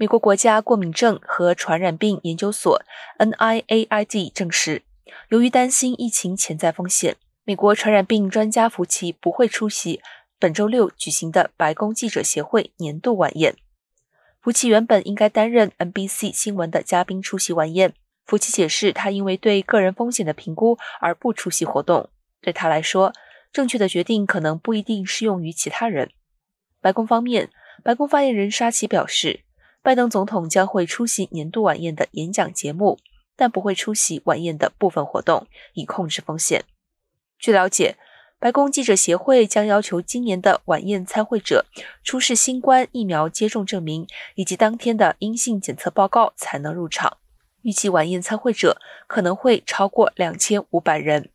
美国国家过敏症和传染病研究所 （NIAID） 证实，由于担心疫情潜在风险，美国传染病专家福奇不会出席本周六举行的白宫记者协会年度晚宴。福奇原本应该担任 NBC 新闻的嘉宾出席晚宴。福奇解释，他因为对个人风险的评估而不出席活动。对他来说，正确的决定可能不一定适用于其他人。白宫方面，白宫发言人沙奇表示，拜登总统将会出席年度晚宴的演讲节目，但不会出席晚宴的部分活动，以控制风险。据了解，白宫记者协会将要求今年的晚宴参会者出示新冠疫苗接种证明以及当天的阴性检测报告才能入场。预计晚宴参会者可能会超过两千五百人。